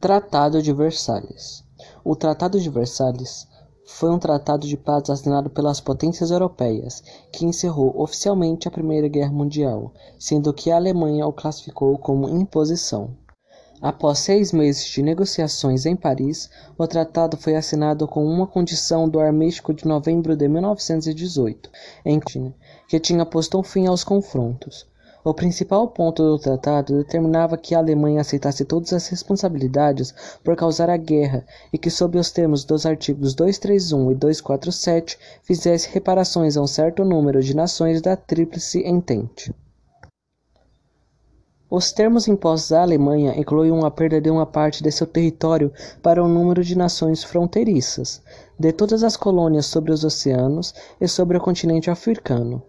Tratado de Versalhes O Tratado de Versalhes foi um tratado de paz assinado pelas potências europeias, que encerrou oficialmente a Primeira Guerra Mundial, sendo que a Alemanha o classificou como imposição. Após seis meses de negociações em Paris, o tratado foi assinado com uma condição do Armistice de novembro de 1918, em que tinha posto um fim aos confrontos. O principal ponto do tratado determinava que a Alemanha aceitasse todas as responsabilidades por causar a guerra e que, sob os termos dos artigos 231 e 247, fizesse reparações a um certo número de nações da Tríplice Entente. Os termos impostos à Alemanha incluíam a perda de uma parte de seu território para um número de nações fronteiriças, de todas as colônias sobre os oceanos e sobre o continente africano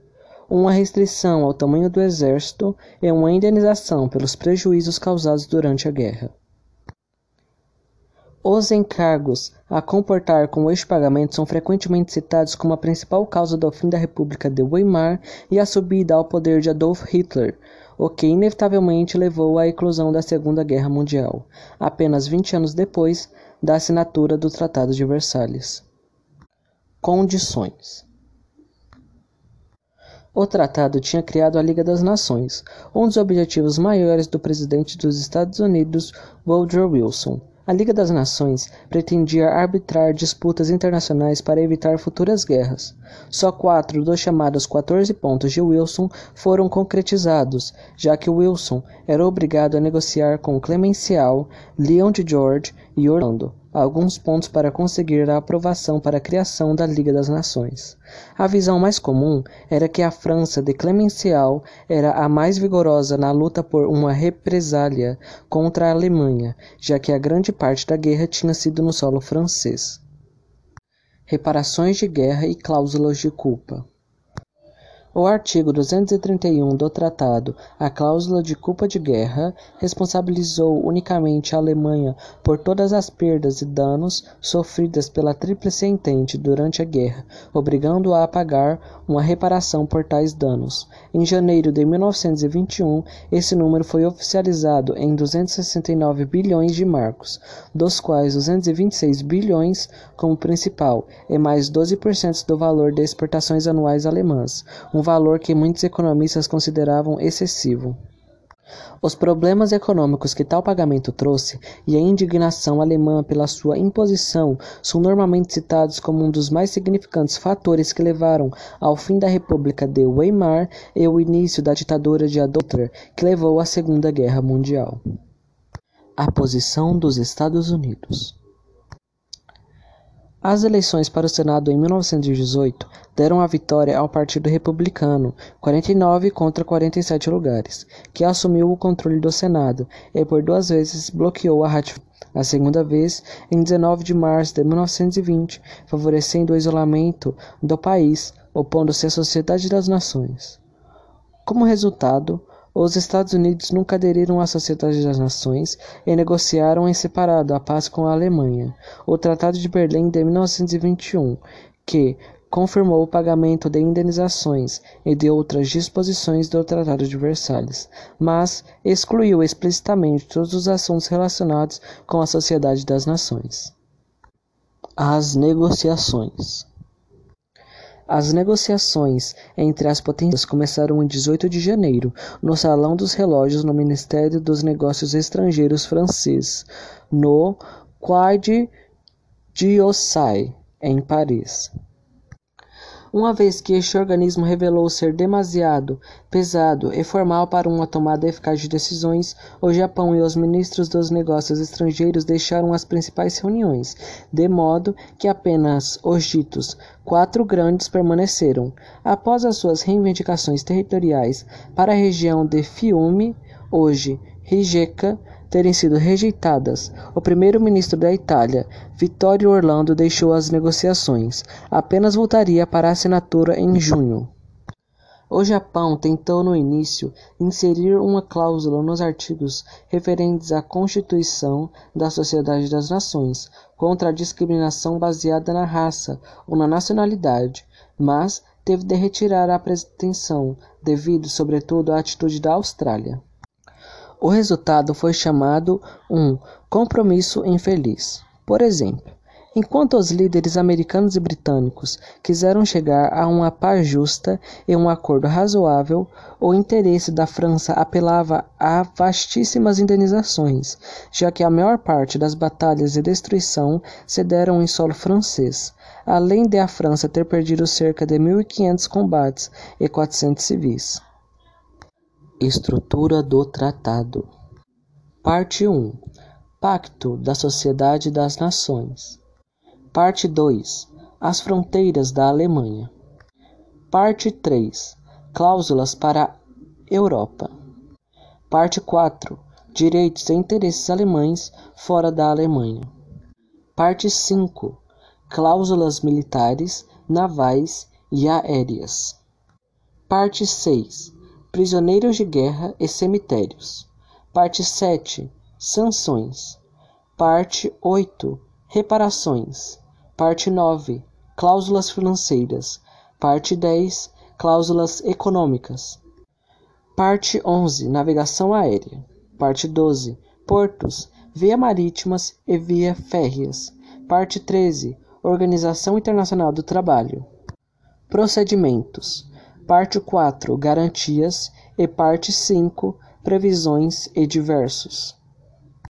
uma restrição ao tamanho do exército e uma indenização pelos prejuízos causados durante a guerra. Os encargos a comportar com este pagamento são frequentemente citados como a principal causa do fim da República de Weimar e a subida ao poder de Adolf Hitler, o que inevitavelmente levou à eclosão da Segunda Guerra Mundial, apenas 20 anos depois da assinatura do Tratado de Versalhes. Condições o tratado tinha criado a Liga das Nações, um dos objetivos maiores do presidente dos Estados Unidos, Woodrow Wilson. A Liga das Nações pretendia arbitrar disputas internacionais para evitar futuras guerras. Só quatro dos chamados 14 pontos de Wilson foram concretizados, já que Wilson era obrigado a negociar com Clemencial, Leon de George e Orlando alguns pontos para conseguir a aprovação para a criação da Liga das Nações. A visão mais comum era que a França de Clemencial era a mais vigorosa na luta por uma represália contra a Alemanha, já que a grande parte da guerra tinha sido no solo francês. Reparações de guerra e cláusulas de culpa. O artigo 231 do Tratado, a cláusula de culpa de guerra, responsabilizou unicamente a Alemanha por todas as perdas e danos sofridas pela Tríplice Entente durante a guerra, obrigando-a a pagar uma reparação por tais danos. Em janeiro de 1921, esse número foi oficializado em 269 bilhões de marcos, dos quais 226 bilhões como principal e mais 12% do valor de exportações anuais alemãs, um valor que muitos economistas consideravam excessivo. Os problemas econômicos que tal pagamento trouxe e a indignação alemã pela sua imposição são normalmente citados como um dos mais significantes fatores que levaram ao fim da República de Weimar e o início da ditadura de Adolf Hitler, que levou à Segunda Guerra Mundial. A posição dos Estados Unidos. As eleições para o Senado em 1918 deram a vitória ao Partido Republicano, 49 contra 47 lugares, que assumiu o controle do Senado e por duas vezes bloqueou a ratificação. A segunda vez, em 19 de março de 1920, favorecendo o isolamento do país, opondo-se à Sociedade das Nações. Como resultado, os Estados Unidos nunca aderiram à Sociedade das Nações e negociaram em separado a paz com a Alemanha. O Tratado de Berlim de 1921, que confirmou o pagamento de indenizações e de outras disposições do Tratado de Versalhes, mas excluiu explicitamente todos os assuntos relacionados com a Sociedade das Nações. As negociações as negociações entre as potências começaram em 18 de janeiro, no Salão dos Relógios no Ministério dos Negócios Estrangeiros francês, no Quai d'Orsay, em Paris uma vez que este organismo revelou ser demasiado pesado e formal para uma tomada eficaz de decisões, o Japão e os ministros dos negócios estrangeiros deixaram as principais reuniões, de modo que apenas os ditos quatro grandes permaneceram. Após as suas reivindicações territoriais para a região de Fiume, hoje Rijeka, terem sido rejeitadas, o primeiro-ministro da Itália, Vittorio Orlando, deixou as negociações. Apenas voltaria para a assinatura em junho. O Japão tentou no início inserir uma cláusula nos artigos referentes à Constituição da Sociedade das Nações contra a discriminação baseada na raça ou na nacionalidade, mas teve de retirar a pretensão devido, sobretudo, à atitude da Austrália. O resultado foi chamado um compromisso infeliz. Por exemplo, enquanto os líderes americanos e britânicos quiseram chegar a uma paz justa e um acordo razoável, o interesse da França apelava a vastíssimas indenizações, já que a maior parte das batalhas de destruição se deram em solo francês, além de a França ter perdido cerca de 1.500 combates e 400 civis. Estrutura do Tratado. Parte 1 Pacto da Sociedade das Nações. Parte 2 As fronteiras da Alemanha. Parte 3 Cláusulas para a Europa. Parte 4 Direitos e interesses alemães fora da Alemanha. Parte 5 Cláusulas militares, navais e aéreas. Parte 6 Prisioneiros de guerra e cemitérios. Parte 7. Sanções. Parte 8. Reparações. Parte 9. Cláusulas financeiras. Parte 10. Cláusulas econômicas. Parte 11. Navegação aérea. Parte 12. Portos, via marítimas e via férreas. Parte 13. Organização Internacional do Trabalho. Procedimentos. Parte 4 Garantias e Parte 5 Previsões e diversos.